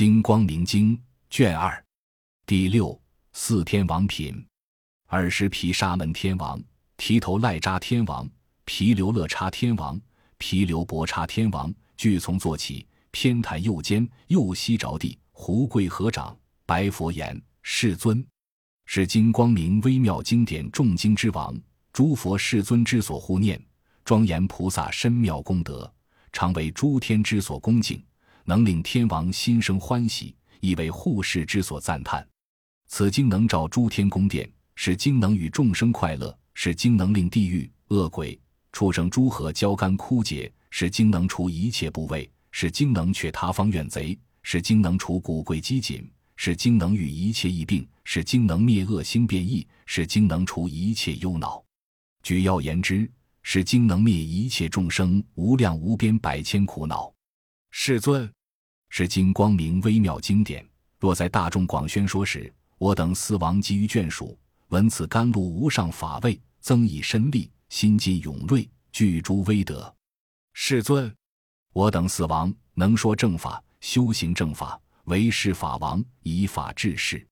金光明经卷二第六四天王品，二十毗沙门天王、提头赖扎天王、毗留勒叉天王、毗留婆叉天王，俱从坐起，偏袒右肩，右膝着地，胡跪合掌，白佛言：“世尊，是金光明微妙经典众经之王，诸佛世尊之所护念，庄严菩萨深妙功德，常为诸天之所恭敬。”能令天王心生欢喜，亦为护世之所赞叹。此经能照诸天宫殿，使经能与众生快乐；使经能令地狱恶鬼、畜生诸河焦干枯竭；使经能除一切部位；使经能却他方怨贼；使经能除骨贵饥馑；使经能愈一切疫病；使经能灭恶心变异；使经能除一切忧恼。举要言之，使经能灭一切众生无量无边百千苦恼。世尊。是经光明微妙经典，若在大众广宣说时，我等四王急于眷属，闻此甘露无上法味，增益身力，心尽勇锐，具诸威德。世尊，我等四王能说正法，修行正法，为是法王，以法治世。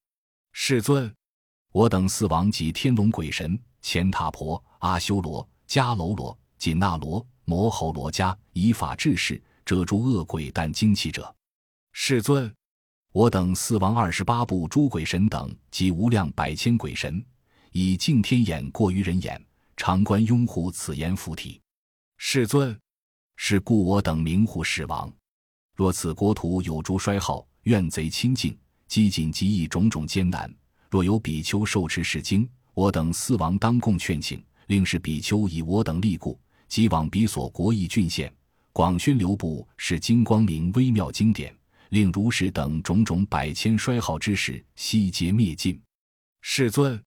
世尊，我等四王及天龙鬼神、乾闼婆、阿修罗、迦楼罗、紧那罗、摩吼罗伽，以法治世，遮诸恶鬼但精气者。世尊，我等四王二十八部诸鬼神等及无量百千鬼神，以净天眼过于人眼，常观拥护此言附体。世尊，是故我等名护世王。若此国土有诸衰耗、怨贼侵境、饥馑极易种种艰难，若有比丘受持是经，我等四王当共劝请，令是比丘以我等力故，即往彼所国邑郡县，广宣流布是金光明微妙经典。令如是等种种百千衰耗之事悉皆灭尽。世尊，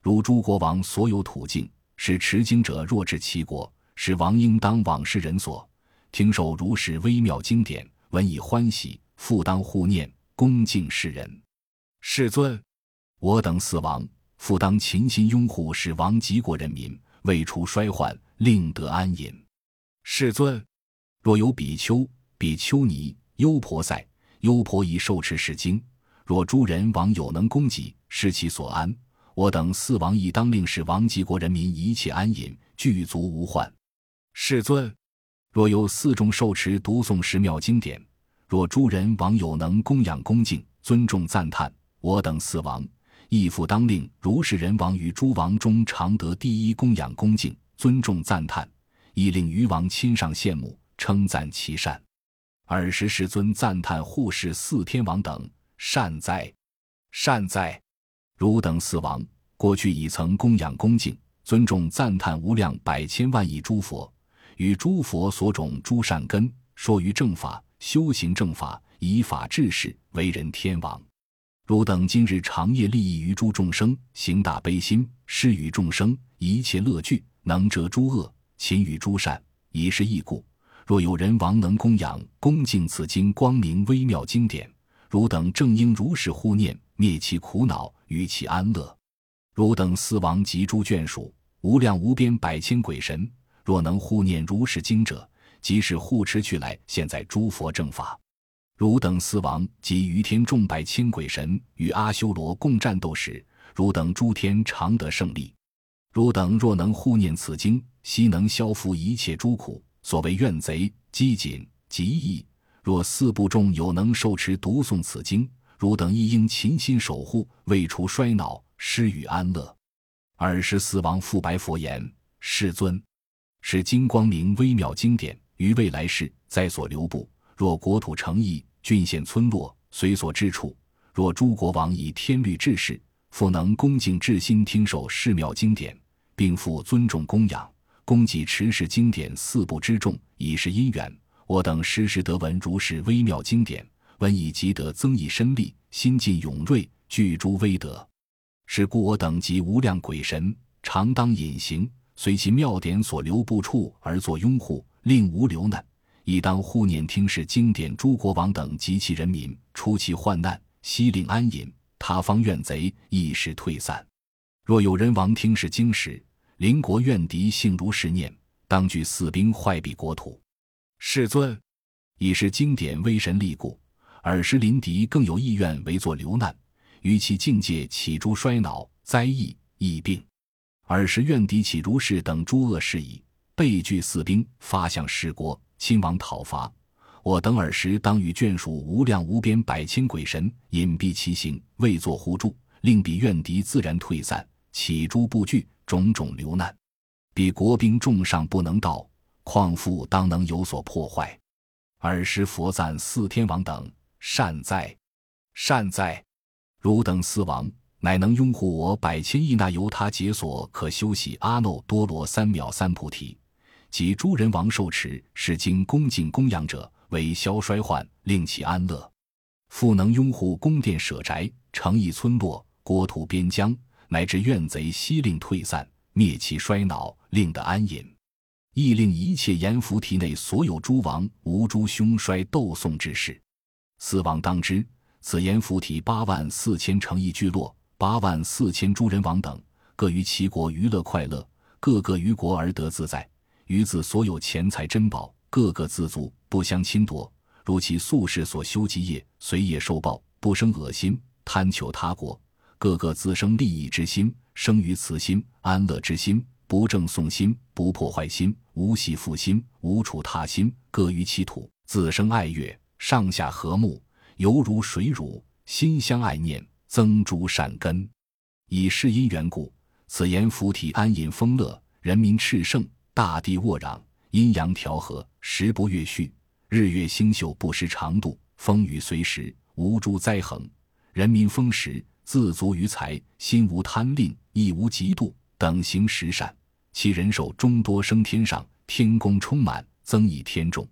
如诸国王所有土境，使持经者若至其国，使王应当往世人所听受如是微妙经典，闻以欢喜，复当护念，恭敬世人。世尊，我等四王复当勤心拥护使王及国人民，未除衰患，令得安隐。世尊，若有比丘、比丘尼、优婆塞。优婆夷受持是经，若诸人王有能供给，失其所安，我等四王亦当令使王及国人民一切安隐，具足无患。世尊，若有四众受持读诵十妙经典，若诸人王有能供养恭敬尊重赞叹，我等四王亦复当令如是人王于诸王中常得第一供养恭敬尊重赞叹，亦令余王亲上羡慕称赞其善。尔时世尊赞叹护世四天王等善哉，善哉！汝等四王过去已曾供养恭敬尊重赞叹无量百千万亿诸佛，与诸佛所种诸善根，说于正法，修行正法，以法治世，为人天王。汝等今日长夜利益于诸众生，行大悲心，施与众生一切乐具，能折诸恶，勤于诸善，以是义故。若有人王能供养恭敬此经光明微妙经典，汝等正应如是护念，灭其苦恼，与其安乐。汝等四王及诸眷属，无量无边百千鬼神，若能护念如是经者，即是护持去来，现在诸佛正法。汝等四王及于天众百千鬼神与阿修罗共战斗时，汝等诸天常得胜利。汝等若能护念此经，悉能消伏一切诸苦。所谓怨贼、饥谨、极易，若四部众有能受持读诵此经，汝等亦应勤心守护，未除衰恼，失与安乐。尔时四王复白佛言：“世尊，是金光明微妙经典，于未来世在所留布。若国土成邑、郡县村落，随所之处，若诸国王以天律治世，复能恭敬至心听受世妙经典，并复尊重供养。”供给持世经典四部之众，已是因缘。我等时时得闻如是微妙经典，闻以即得增益身力，心尽勇锐，具诸威德。是故我等及无量鬼神，常当隐形，随其妙典所留不处而作拥护，令无留难。亦当护念听是经典诸国王等及其人民，出其患难，悉令安隐。他方怨贼一时退散。若有人王听是经时，邻国怨敌性如是念，当具四兵坏彼国土。世尊，已是经典威神力故，尔时临敌更有意愿为作流难，于其境界起诸衰恼、灾疫、疫病。尔时怨敌起如是等诸恶事矣，备聚四兵，发向十国，亲王讨伐。我等尔时当与眷属无量无边百千鬼神隐蔽其行，未作护助，令彼怨敌自然退散，起诸不惧，种种流难。彼国兵众上不能到，况复当能有所破坏？尔时佛赞四天王等善哉，善哉！汝等四王乃能拥护我百千亿那由他解锁可修习阿耨多罗三藐三菩提，及诸人王受持是经恭敬供养者。为消衰患，令其安乐；复能拥护宫殿舍宅、城邑村落、国土边疆，乃至怨贼悉令退散，灭其衰恼，令得安隐；亦令一切阎浮提内所有诸王无诸凶衰斗讼之事。四王当知，此阎浮提八万四千城邑聚落，八万四千诸人王等，各于其国娱乐快乐，各个于国而得自在，于自所有钱财珍宝。各个自足，不相侵夺。如其宿世所修积业，随业受报，不生恶心，贪求他国。各个自生利益之心，生于慈心、安乐之心，不正诵心，不破坏心，无喜负心，无处踏心。各于其土，自生爱乐，上下和睦，犹如水乳，心相爱念，增诸善根。以是因缘故，此言福体安隐丰乐，人民炽盛，大地沃壤。阴阳调和，时不越序，日月星宿不失长度，风雨随时，无诸灾横。人民丰实，自足于财，心无贪吝，亦无嫉妒，等行十善。其人寿终多升天上，天宫充满，增益天众。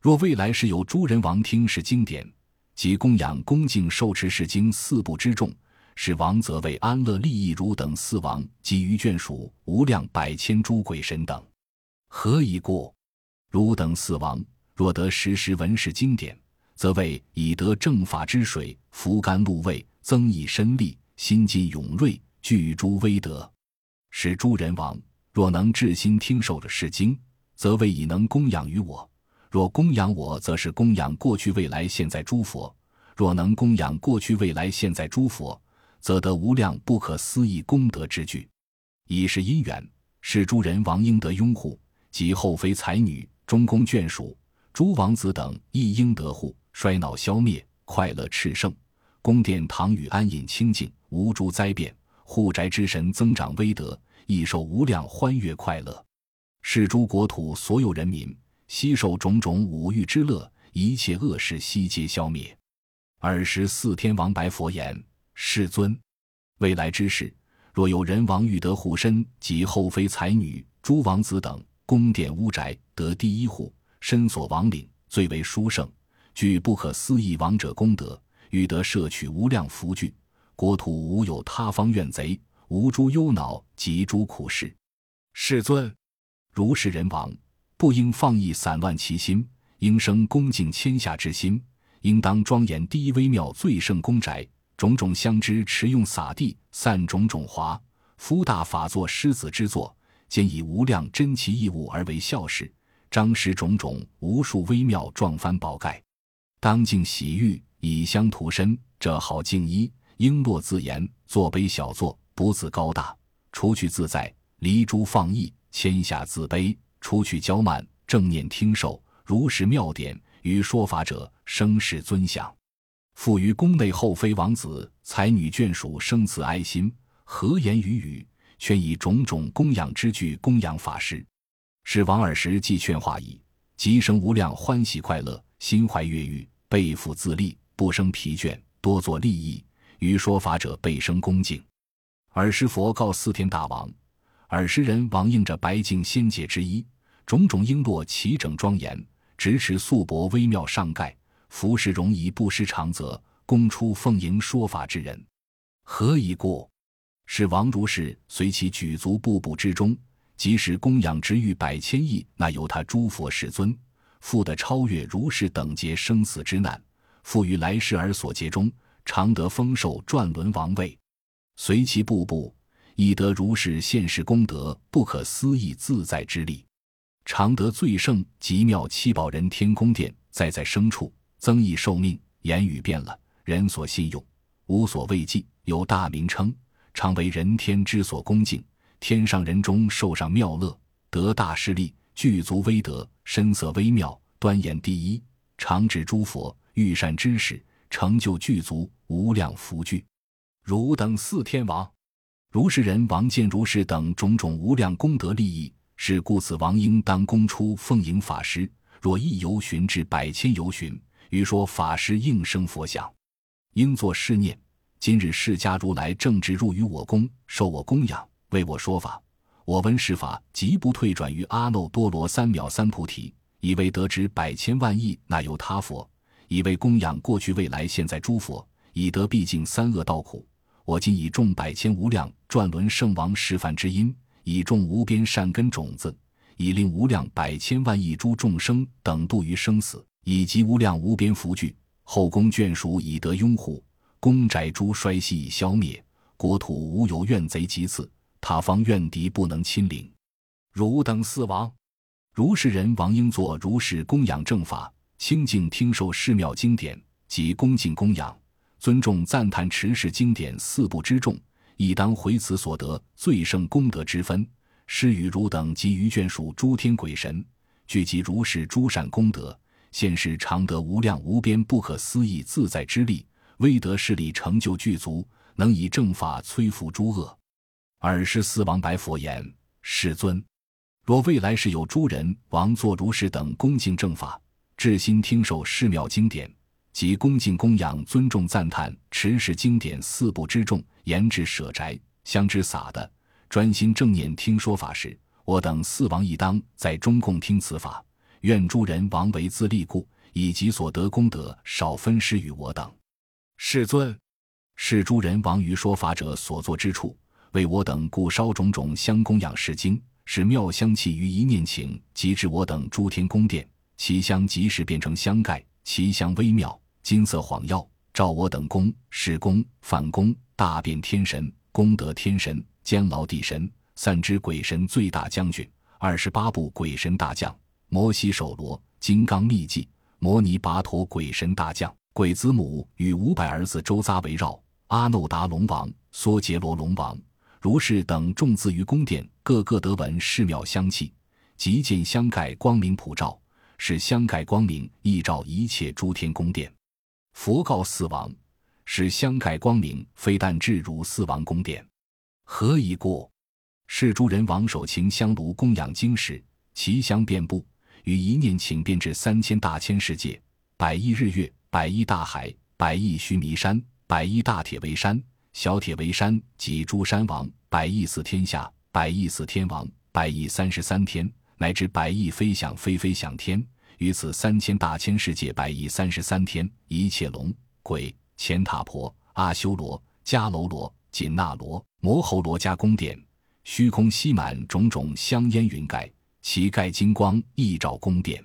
若未来世有诸人王听是经典，即供养恭敬受持是经四部之众，是王则为安乐利益汝等四王及于眷属无量百千诸鬼神等。何以故？汝等四王若得时时闻是经典，则为以得正法之水，扶甘露味，增益身力，心尽勇锐，具诸威德。使诸人王若能至心听受了是经，则为以能供养于我；若供养我，则是供养过去、未来、现在诸佛；若能供养过去、未来、现在诸佛，则得无量不可思议功德之具。以是因缘，使诸人王应得拥护。及后妃才女、中宫眷属、诸王子等亦应得护，衰老消灭，快乐炽盛，宫殿堂宇安隐清净，无诸灾变。护宅之神增长威德，亦受无量欢悦快乐。是诸国土所有人民悉受种种五欲之乐，一切恶事悉皆消灭。尔时四天王白佛言：“世尊，未来之事，若有人王欲得护身及后妃才女、诸王子等。”宫殿屋宅得第一户，身所王领最为殊胜，具不可思议王者功德，欲得摄取无量福聚，国土无有他方怨贼，无诸忧恼及诸苦事。世尊，如是人王，不应放逸散乱其心，应生恭敬谦下之心，应当庄严第一微妙最胜宫宅，种种香枝持用洒地，散种种华，夫大法作狮子之作。兼以无量珍奇异物而为孝事，张施种种无数微妙壮幡宝盖，当敬洗浴，以香涂身，这好净衣，璎珞自言，坐卑小坐，不自高大，除去自在，离诸放逸，谦下自卑，除去骄慢，正念听受，如是妙典，于说法者生世尊享，复于宫内后妃王子才女眷属生慈爱心，和言语语。劝以种种供养之具供养法师，使王尔时既劝化矣，即生无量欢喜快乐，心怀悦欲，背负自立，不生疲倦，多作利益，于说法者倍生恭敬。尔时佛告四天大王：尔时人王应着白净仙界之衣，种种璎珞齐整庄严，直尺素帛微妙上盖，服饰容仪不失常则，供出奉迎说法之人。何以故？是王如是随其举足步步之中，即使供养之欲百千亿，那由他诸佛世尊，复得超越如是等劫生死之难，复于来世而所结中，常得丰寿转轮王位，随其步步，亦得如是现世功德不可思议自在之力，常得最胜极妙七宝人天宫殿，在在生处增益寿命，言语变了，人所信用，无所畏忌，有大名称，常为人天之所恭敬。天上人中受上妙乐，得大势力，具足威德，身色微妙，端严第一，常指诸佛，欲善知识，成就具足，无量福聚。汝等四天王，如是人王见如是等种种无量功德利益，是故此王应当供出奉迎法师。若一游巡至百千游巡，欲说法师应生佛想，应作是念：今日释迦如来正直入于我宫，受我供养。为我说法，我闻是法，即不退转于阿耨多罗三藐三菩提，以为得知百千万亿那由他佛，以为供养过去未来现在诸佛，以得毕竟三恶道苦。我今以众百千无量转轮圣王示范之因，以众无边善根种子，以令无量百千万亿诸众生等度于生死，以及无量无边福聚，后宫眷属以得拥护，宫宅诸衰息以消灭，国土无有怨贼及次。他方怨敌不能亲临，汝等四王，如是人王应作如是供养正法，清净听受寺庙经典，及恭敬供养、尊重赞叹持世经典四部之众，亦当回此所得最胜功德之分，施与汝等及于眷属诸天鬼神，聚集如是诸善功德，现世常得无量无边不可思议自在之力，威德势力成就具足，能以正法摧伏诸恶。尔时四王白佛言：“世尊，若未来世有诸人王作如是等恭敬正法，至心听受世庙经典，及恭敬供养、尊重赞叹持世经典四部之众，言至舍宅相之洒的，专心正念听说法时，我等四王亦当在中共听此法。愿诸人王为自利故，以及所得功德少分施与我等。世尊，是诸人王于说法者所作之处。”为我等故烧种种香供养世经，使妙香气于一念请，即至我等诸天宫殿，其香即时变成香盖，其香微妙，金色晃耀，照我等宫、事宫、反宫、大变天神、功德天神、监牢地神、散之鬼神、最大将军、二十八部鬼神大将、摩西手罗、金刚秘技、摩尼跋陀鬼神大将、鬼子母与五百儿子周匝围绕，阿耨达龙王、梭杰罗龙王。如是等众自于宫殿，个个得闻寺庙香气，即见香盖光明普照，使香盖光明映照一切诸天宫殿。佛告四王：使香盖光明非但至汝四王宫殿，何以故？是诸人王手擎香炉供养经时，其香遍布，于一念请便至三千大千世界，百亿日月，百亿大海，百亿须弥山，百亿大铁围山。小铁围山及诸山王，百亿四天下，百亿四天王，百亿三十三天，乃至百亿飞翔飞飞翔天，于此三千大千世界，百亿三十三天，一切龙鬼、乾塔婆、阿修罗、迦楼罗、紧那罗、摩喉罗迦宫殿，虚空吸满种种香烟云盖，其盖金光一照宫殿。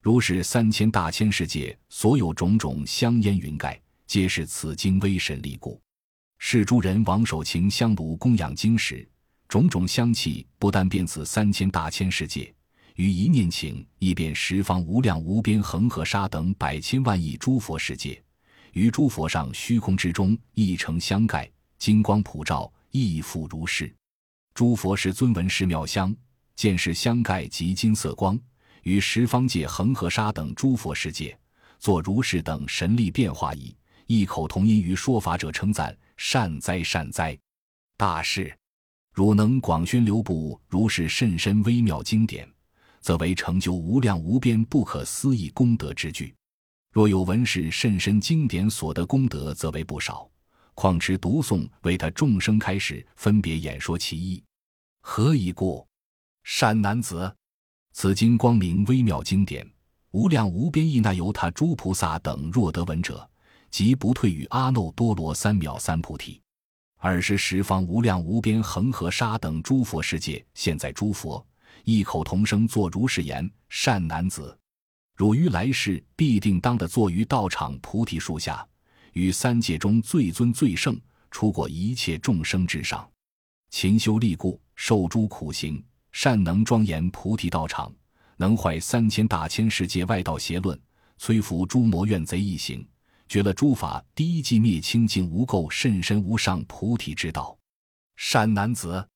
如是三千大千世界所有种种香烟云盖，皆是此经威神力故。是诸人王守擎香炉供养经时，种种香气不但遍此三千大千世界，于一念请亦遍十方无量无边恒河沙等百千万亿诸佛世界，于诸佛上虚空之中亦成香盖，金光普照，亦复如是。诸佛是尊闻是妙香，见是香盖及金色光，于十方界恒河沙等诸佛世界，作如是等神力变化矣。异口同音于说法者称赞。善哉善哉，大事，汝能广宣流布如是甚深微妙经典，则为成就无量无边不可思议功德之具。若有闻是甚深经典所得功德，则为不少。况持读诵，为他众生开始分别演说其意，何以故？善男子，此经光明微妙经典，无量无边意那由他诸菩萨等若得闻者。即不退于阿耨多罗三藐三菩提。二是十方无量无边恒河沙等诸佛世界，现在诸佛异口同声作如是言：善男子，汝于来世必定当得坐于道场菩提树下，于三界中最尊最圣，出过一切众生之上，勤修利故，受诸苦行，善能庄严菩提道场，能坏三千大千世界外道邪论，摧伏诸魔怨贼一行。绝了诸法第一寂灭清净无垢甚深无上菩提之道。善男子，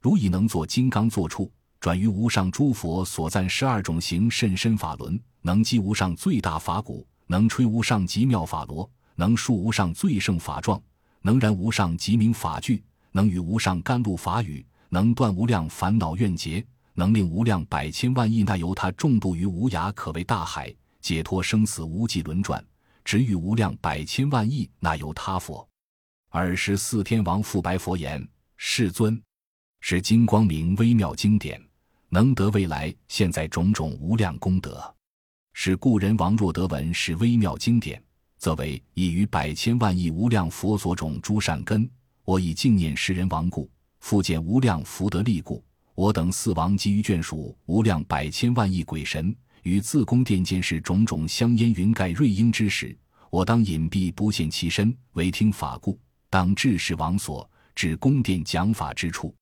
如已能作金刚坐处，转于无上诸佛所赞十二种行甚深法轮，能击无上最大法鼓，能吹无上极妙法螺，能述无上最胜法状，能燃无上极明法炬，能与无上甘露法语，能断无量烦恼怨结，能令无量百千万亿那由他众度于无涯可为大海，解脱生死无际轮转，直与无量百千万亿那由他佛。尔时四天王复白佛言。世尊，是金光明微妙经典，能得未来现在种种无量功德。是故人王若得闻是微妙经典，则为已于百千万亿无量佛所种诸善根。我以敬念世人亡故，复见无量福德力故，我等四王基于眷属无量百千万亿鬼神，与自宫殿间是种种香烟云盖瑞英之时，我当隐蔽不现其身，唯听法故，当至世王所。至宫殿讲法之处，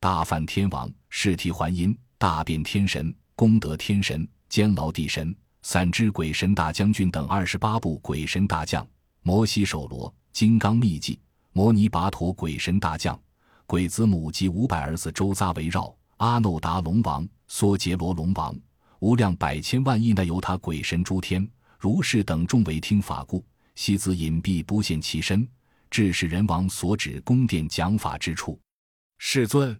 大梵天王、是提还因、大变天神、功德天神、监牢地神、三只鬼神大将军等二十八部鬼神大将，摩西手罗、金刚秘籍、摩尼跋陀鬼神大将，鬼子母及五百儿子周匝围绕，阿耨达龙王、梭杰罗龙王，无量百千万亿那由他鬼神诸天如是等众为听法故，悉自隐蔽不现其身。至是人王所指宫殿讲法之处，世尊，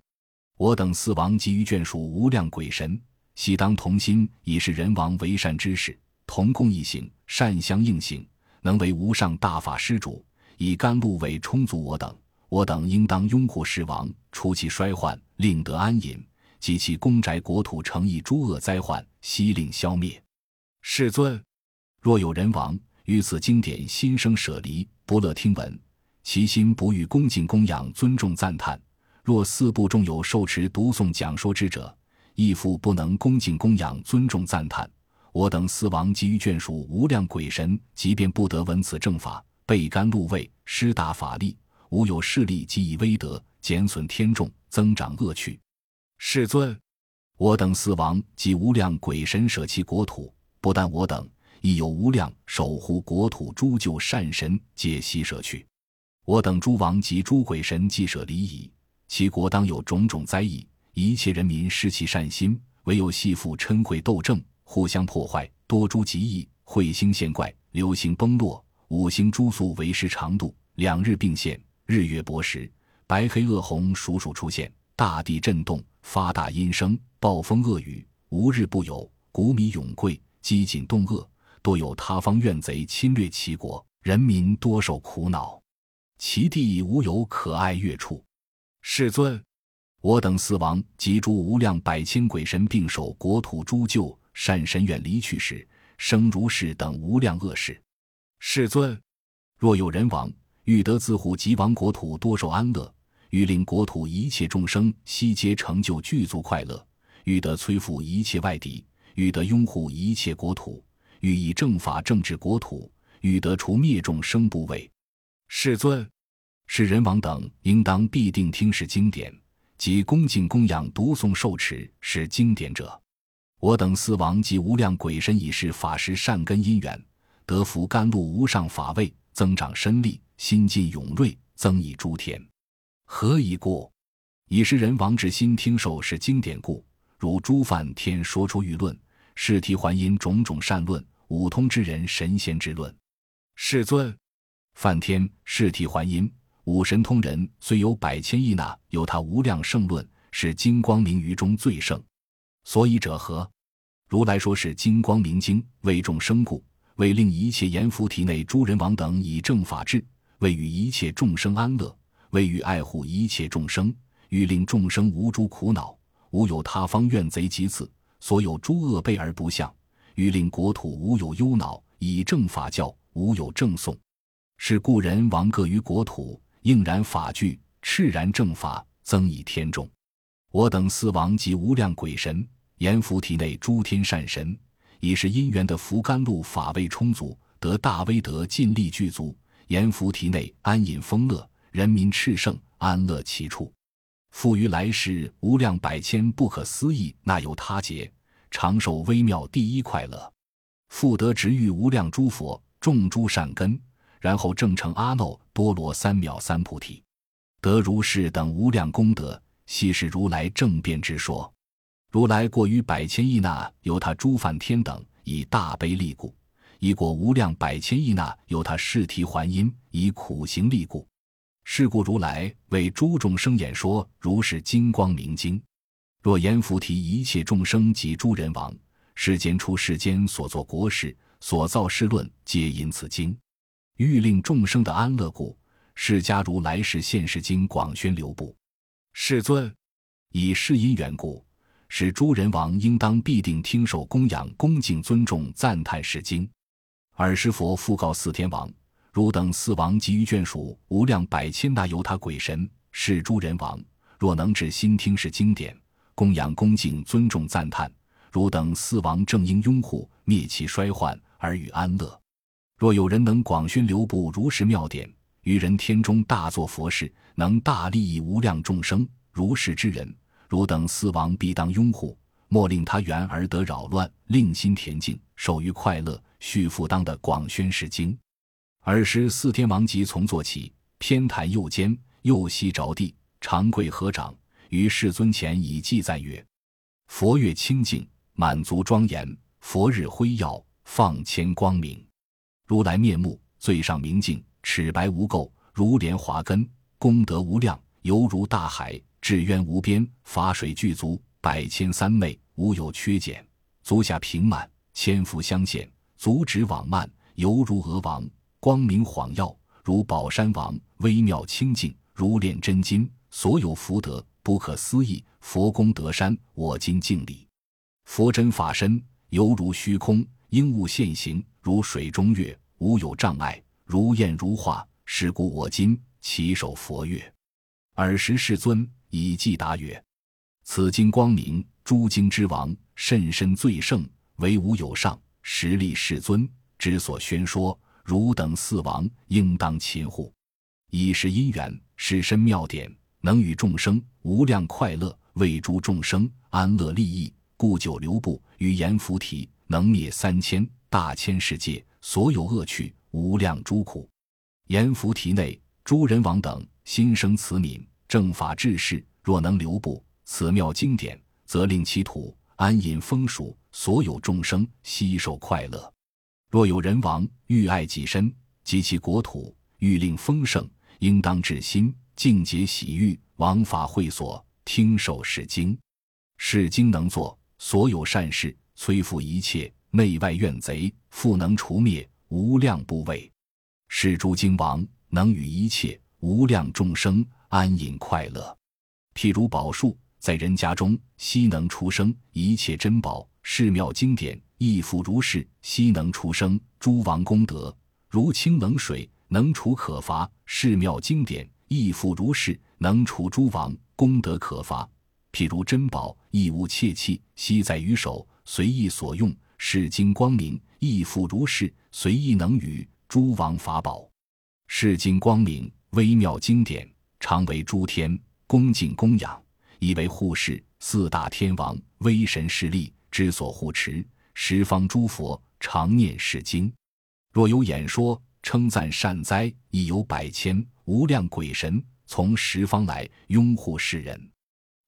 我等四王及于眷属无量鬼神，悉当同心，以是人王为善之事，同共一行，善相应行，能为无上大法施主，以甘露为充足我等。我等应当拥护世王，除其衰患，令得安隐；及其宫宅国土成邑诸恶灾患，悉令消灭。世尊，若有人王于此经典心生舍离，不乐听闻。其心不欲恭敬供养尊重赞叹，若四部中有受持读诵讲说之者，亦复不能恭敬供养尊重赞叹。我等四王及于眷属无量鬼神，即便不得闻此正法，背甘露味，施大法力，无有势力及以威德减损天众，增长恶趣。世尊，我等四王及无量鬼神舍其国土，不但我等，亦有无量守护国土诸救善神，皆悉舍去。我等诸王及诸鬼神既舍离矣，其国当有种种灾异，一切人民失其善心，唯有系父嗔恚斗争，互相破坏，多诸极异，彗星现怪，流星崩落，五行诸宿为时长度，两日并现，日月薄时，白黑恶红属属出现，大地震动，发大阴声，暴风恶雨，无日不有，谷米永贵，饥馑冻饿，多有他方怨贼侵略其国，人民多受苦恼。其地无有可爱月处，世尊，我等四王及诸无量百千鬼神并守国土诸救善神远离去时，生如是等无量恶事。世尊，若有人王欲得自护及亡国土多受安乐，欲令国土一切众生悉皆成就具足快乐，欲得摧伏一切外敌，欲得拥护一切国土，欲以正法政治国土，欲得除灭众生部位。世尊，是人王等应当必定听是经典，即恭敬供养读诵受持是经典者。我等四王及无量鬼神已是法师善根因缘，得福甘露无上法味，增长身力，心尽勇锐，增益诸天。何以故？以是人王之心听受是经典故。如诸梵天说出欲论，是提还因种种善论，五通之人神仙之论。世尊。梵天、释体还因、五神通人虽有百千亿那，有他无量圣论，是金光明于中最盛。所以者何？如来说是金光明经，为众生故，为令一切阎浮提内诸人王等以正法治，为与一切众生安乐，为与爱护一切众生，欲令众生无诸苦恼，无有他方怨贼及此，所有诸恶备而不相，欲令国土无有忧恼，以正法教，无有正诵。是故人王各于国土，应然法具，炽然正法，增益天众。我等四王及无量鬼神，阎浮提内诸天善神，已是因缘的福甘露法味充足，得大威德尽力具足。阎浮提内安隐丰乐，人民炽盛，安乐其处。复于来世无量百千不可思议那由他劫，长寿微妙第一快乐。复得直遇无量诸佛。种诸善根，然后正成阿耨多罗三藐三菩提，得如是等无量功德，悉是如来正遍之说。如来过于百千亿那由他诸梵天等以大悲力故，以过无量百千亿那由他释提还因以苦行力故。是故如来为诸众生演说如是金光明经。若言菩提一切众生及诸人王，世间出世间所作国事所造世论，皆因此经。欲令众生的安乐故，释迦如来是现世经广宣流布。世尊，以是因缘故。使诸人王应当必定听受供养恭敬尊重赞叹是经，尔时佛复告四天王：汝等四王及于眷属无量百千大由他鬼神，是诸人王若能至心听是经典，供养恭敬尊重赞叹，汝等四王正应拥护灭其衰患而与安乐。若有人能广宣流布如是妙典，于人天中大作佛事，能大利益无量众生，如是之人。汝等四王必当拥护，莫令他缘而得扰乱，令心恬静，受于快乐，续复当的广宣是经。尔时四天王即从坐起，偏袒右肩，右膝着地，长跪合掌，于世尊前以记赞曰：“佛月清净，满足庄严；佛日辉耀，放千光明。如来面目最上明净，齿白无垢，如莲华根，功德无量，犹如大海。”智渊无边，法水具足，百千三昧，无有缺减。足下平满，千福相现，足趾网幔，犹如鹅王。光明晃耀，如宝山王。微妙清净，如炼真金。所有福德不可思议，佛功德山，我今敬礼。佛真法身，犹如虚空，应物现形，如水中月，无有障碍，如焰如化。是故我今起手佛月。尔时世尊。以记答曰：“此经光明，诸经之王，甚深最胜，唯吾有上，实力世尊之所宣说。汝等四王应当亲护，以是因缘，是身妙典，能与众生无量快乐，为诸众生安乐利益，故久留步于阎浮提，能灭三千大千世界所有恶趣无量诸苦。阎浮提内诸人王等心生慈悯。”正法治世，若能留步此妙经典，则令其土安隐风属，所有众生悉受快乐。若有人王欲爱己身及其国土，欲令丰盛，应当至心净洁洗浴，王法会所，听受是经。是经能作所有善事，摧伏一切内外怨贼，复能除灭无量怖畏。是诸经王能与一切无量众生。安隐快乐，譬如宝树在人家中，悉能出生一切珍宝；是妙经典亦复如是，悉能出生诸王功德。如清冷水能除可乏，是妙经典亦复如是，能除诸王功德可乏。譬如珍宝亦无切器，悉在于手，随意所用。是经光明亦复如是，随意能与诸王法宝。是经光明微妙经典。常为诸天恭敬供养，以为护世四大天王威神势力之所护持。十方诸佛常念是经，若有演说称赞善哉，亦有百千无量鬼神从十方来拥护世人。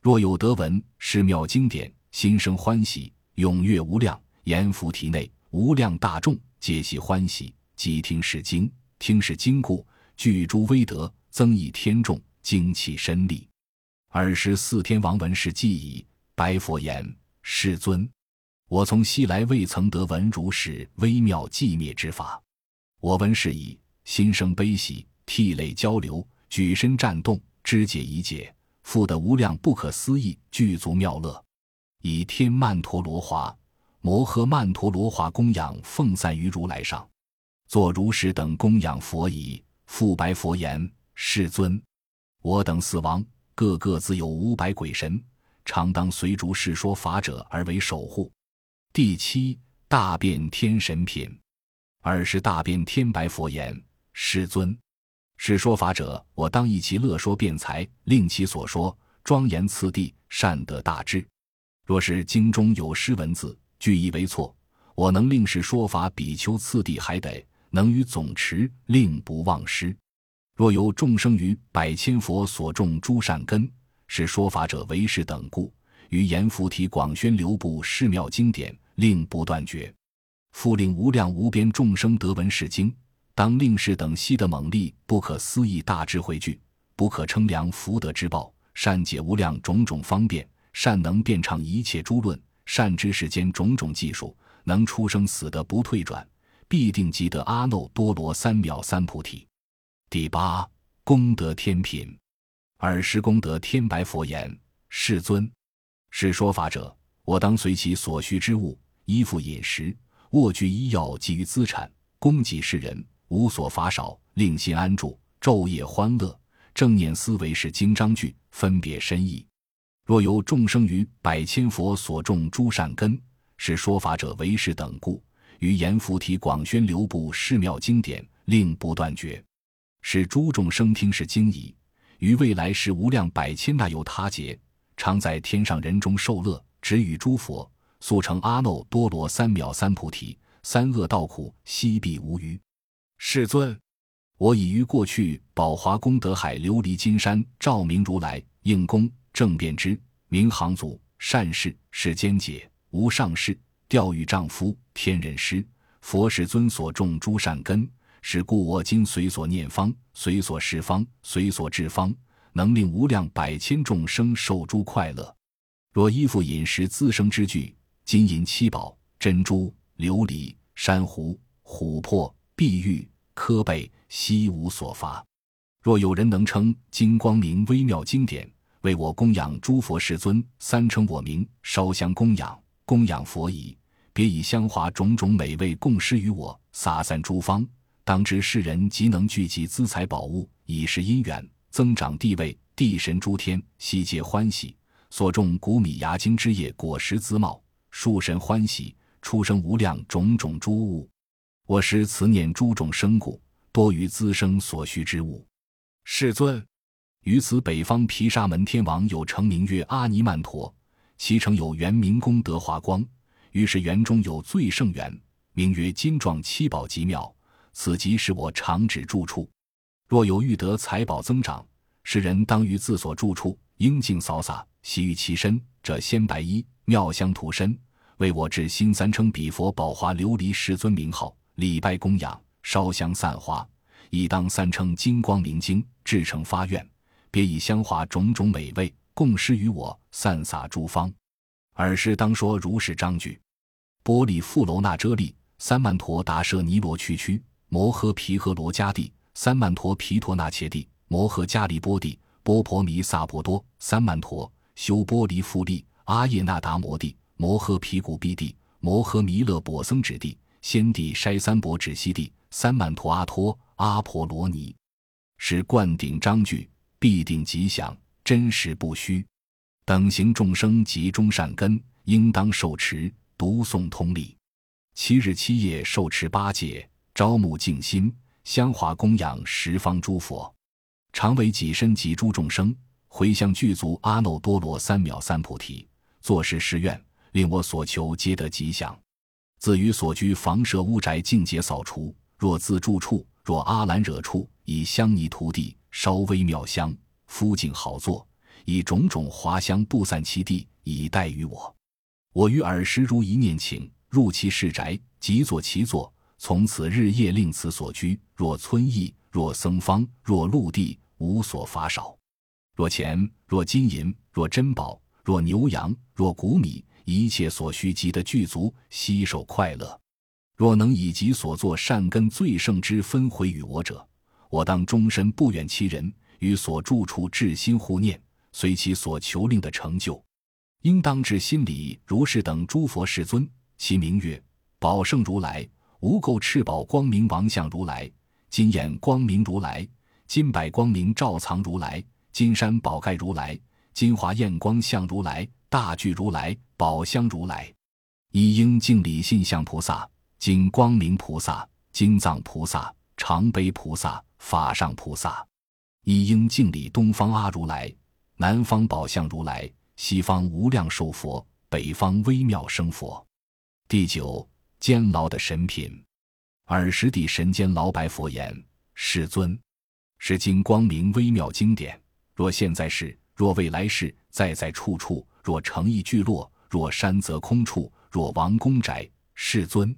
若有得闻是妙经典，心生欢喜，踊跃无量。阎浮提内无量大众皆悉欢喜，即听是经，听是经故，具诸威德。增益天众，精气神力。尔时四天王闻是记矣，白佛言：“世尊，我从昔来未曾得闻如是微妙寂灭之法。我闻是已，心生悲喜，涕泪交流，举身战动，肢解一解，复得无量不可思议具足妙乐。以天曼陀罗华、摩诃曼陀罗华供养奉散于如来上，作如是等供养佛已。复白佛言。”世尊，我等四王各个自有五百鬼神，常当随逐世说法者而为守护。第七大变天神品，二是大变天白佛言：世尊，是说法者，我当以其乐说辩才，令其所说庄严次第，善得大智。若是经中有诗文字，句意为错，我能令是说法比丘次第还得，能于总持，令不忘失。若有众生于百千佛所种诸善根，是说法者为是等故，于阎浮提广宣流布世妙经典，令不断绝。复令无量无边众生得闻是经，当令是等悉得猛力，不可思议大智慧具，不可称量福德之报，善解无量种种方便，善能遍畅一切诸论，善知世间种种技术，能出生死的不退转，必定即得阿耨多罗三藐三菩提。第八功德天品，尔时功德天白佛言：“世尊，是说法者，我当随其所需之物，衣服饮食。”卧具医药给予资产，供给世人，无所乏少，令心安住，昼夜欢乐，正念思维是经章句，分别深意。若有众生于百千佛所种诸善根，是说法者为是等故，于阎浮提广宣流布释妙经典，令不断绝，使诸众生听是经已。于未来世无量百千那由他劫，常在天上人中受乐，只与诸佛。速成阿耨多罗三藐三菩提，三恶道苦悉必无余。世尊，我已于过去宝华功德海琉璃金山照明如来，应供正遍知明行祖善事世间解无上士调御丈夫天人师佛世尊所种诸善根，是故我今随所念方，随所施方，随所治方，能令无量百千众生受诸快乐。若依附饮食滋生之具。金银七宝、珍珠、琉璃、珊瑚、琥珀、碧玉、科贝，悉无所乏。若有人能称金光明微妙经典，为我供养诸佛世尊，三称我名，烧香供养，供养佛仪，别以香华种种美味供施于我，洒散诸方，当知世人即能聚集资财宝物，以是因缘增长地位，地神诸天悉皆欢喜，所种谷米芽茎之叶果实滋茂。树神欢喜，出生无量种种诸物。我师慈念诸种生故，多于滋生所需之物。世尊，于此北方毗沙门天王有成名曰阿尼曼陀，其成有圆明功德华光。于是园中有最胜园，名曰金状七宝极妙。此即是我常指住处。若有欲得财宝增长，世人当于自所住处应净扫洒，洗浴其身，者鲜白衣。妙香涂身，为我至新三称比佛宝华琉璃世尊名号，礼拜供养，烧香散花，以当三称金光明经，至诚发愿，别以香华种种美味供施于我，散洒诸方。尔时当说如是章句：波利富楼那遮利三曼陀达舍尼罗区区摩诃毗诃罗迦帝三曼陀毗陀那切帝摩诃迦利波帝波婆弥萨婆多三曼陀修波离富利。阿叶那达摩帝、摩诃毗古毕帝、摩诃弥勒钵僧指帝、先帝筛三伯指西帝、三曼陀阿托、阿婆罗尼，是灌顶章句，必定吉祥，真实不虚。等行众生集中善根，应当受持，读诵通力，七日七夜受持八戒，朝暮静心，香华供养十方诸佛，常为己身及诸众生，回向具足阿耨多罗三藐三菩提。作是誓愿，令我所求皆得吉祥。自于所居房舍屋宅净洁扫除。若自住处，若阿兰惹处，以香泥涂地，烧微妙香，夫净好坐，以种种华香布散其地，以待于我。我于尔时如一念请，入其室宅，即坐其坐，从此日夜令此所居。若村邑，若僧坊，若陆地，无所乏少。若钱，若金银，若珍宝。若牛羊，若谷米，一切所需即得具足，悉受快乐。若能以己所作善根最胜之分回与我者，我当终身不远其人，于所住处至心护念，随其所求令的成就。应当至心里如是等诸佛世尊，其名曰宝胜如来、无垢赤宝光明王相如来、金眼光明如来、金百光明照藏如来、金山宝盖如来。金华焰光相如来、大具如来、宝香如来，一应敬礼信相菩萨、金光明菩萨、金藏菩萨、常悲菩萨、法上菩萨，一应敬礼东方阿如来、南方宝相如来、西方无量寿佛、北方微妙生佛。第九，监牢的神品。尔时地神间老白佛言：“世尊，是经光明微妙经典。若现在世，若未来世，在在处处；若诚意聚落，若山泽空处，若王宫宅。世尊，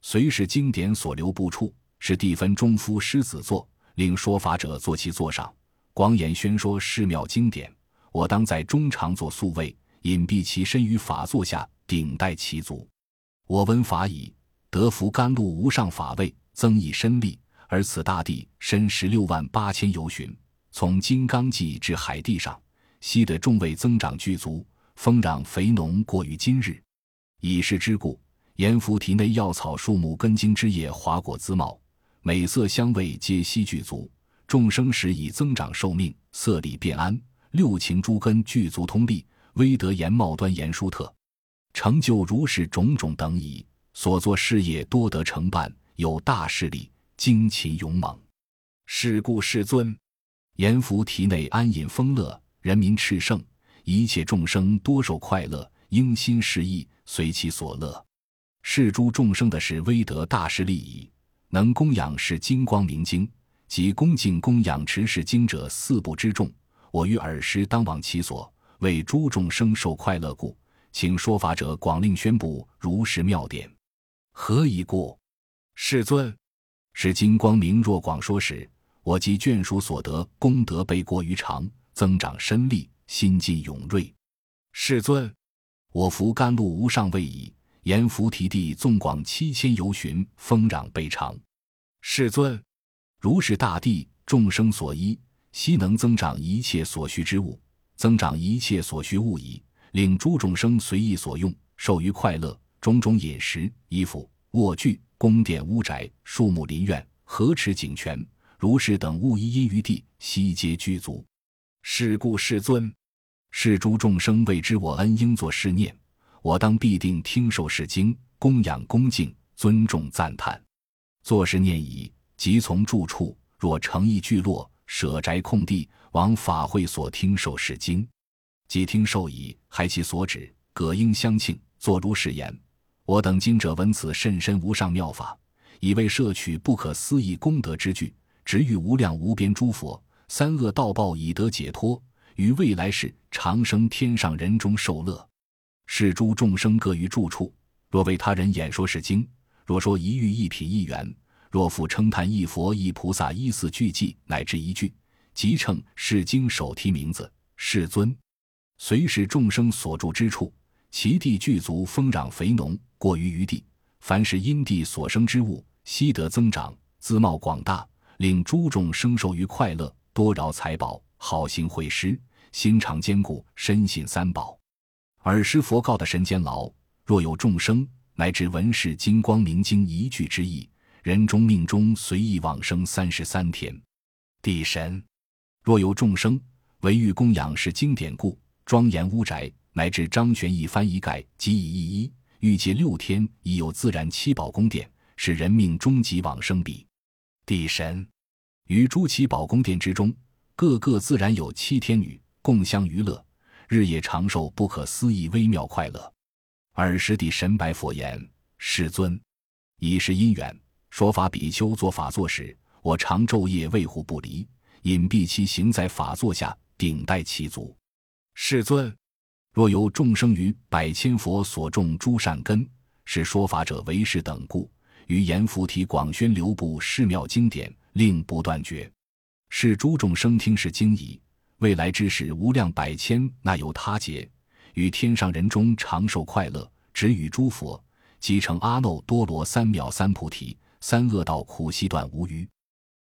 虽是经典所留不处，是地分中夫狮子座，令说法者坐其座上，广演宣说世妙经典。我当在中常坐宿位，隐蔽其身于法座下，顶戴其足。我闻法已。”得福甘露无上法位，增益身力，而此大地深十六万八千由旬，从金刚际至海地上，悉得众位增长具足，丰壤肥浓过于今日。以是之故，阎浮提内药草树木根茎枝叶花果滋茂，美色香味皆悉具足，众生时以增长寿命，色力变安，六情诸根具足通力，威德严茂端严殊特，成就如是种种等矣。所作事业多得成办，有大势力，精勤勇猛。是故世尊，阎浮体内安隐丰乐，人民炽盛，一切众生多受快乐，应心适意，随其所乐。是诸众生的是威德大势力矣。能供养是金光明经，及恭敬供养持是经者四部之众。我于尔时当往其所，为诸众生受快乐故，请说法者广令宣布如是妙典。何以故？世尊，是金光明若广说时，我即眷属所得功德倍过于常，增长身力，心尽勇锐。世尊，我服甘露无上位矣。言菩提地纵广七千由旬，丰壤倍长。世尊，如是大地众生所依，悉能增长一切所需之物，增长一切所需物矣，令诸众生随意所用，受于快乐。种种饮食、衣服、卧具、宫殿、屋宅、树木林苑、河池井泉，如是等物一因于地，悉皆具足。是故世尊，是诸众生为知我恩，应作是念：我当必定听受是经，供养恭敬，尊重赞叹。作是念已，即从住处，若诚意聚落，舍宅空地，往法会所听受是经。即听受已，还其所指，葛应相庆，作如是言。我等今者闻此甚深无上妙法，以为摄取不可思议功德之具，直遇无量无边诸佛，三恶道报以得解脱，于未来世长生天上人中受乐。是诸众生各于住处，若为他人演说是经，若说一喻一品一缘，若复称叹一佛一菩萨一四句偈乃至一句，即称是经首题名字，世尊，随使众生所住之处。其地具足，丰壤肥浓，过于余地。凡是因地所生之物，悉得增长，滋茂广大，令诸众生受于快乐，多饶财宝，好行会施，心肠坚固，深信三宝。尔时佛告的神监牢：若有众生，乃至闻是金光明经一句之意，人中命中随意往生三十三天。地神，若有众生，唯欲供养是经典故，庄严屋宅。乃至张玄一翻一盖，即以一一欲界六天已有自然七宝宫殿，是人命终极往生彼。地神于诸七宝宫殿之中，个个自然有七天女共相娱乐，日夜长寿，不可思议微妙快乐。尔时地神白佛言：“世尊，以是因缘说法比丘做法座时，我常昼夜卫护不离，隐蔽其行在法座下，顶戴其足。世尊。”若有众生于百千佛所种诸善根，是说法者为是等故，于阎浮提广宣流布世妙经典，令不断绝。是诸众生听是经已，未来之事无量百千，那由他劫，于天上人中长寿快乐，只与诸佛即成阿耨多罗三藐三菩提，三恶道苦悉断无余。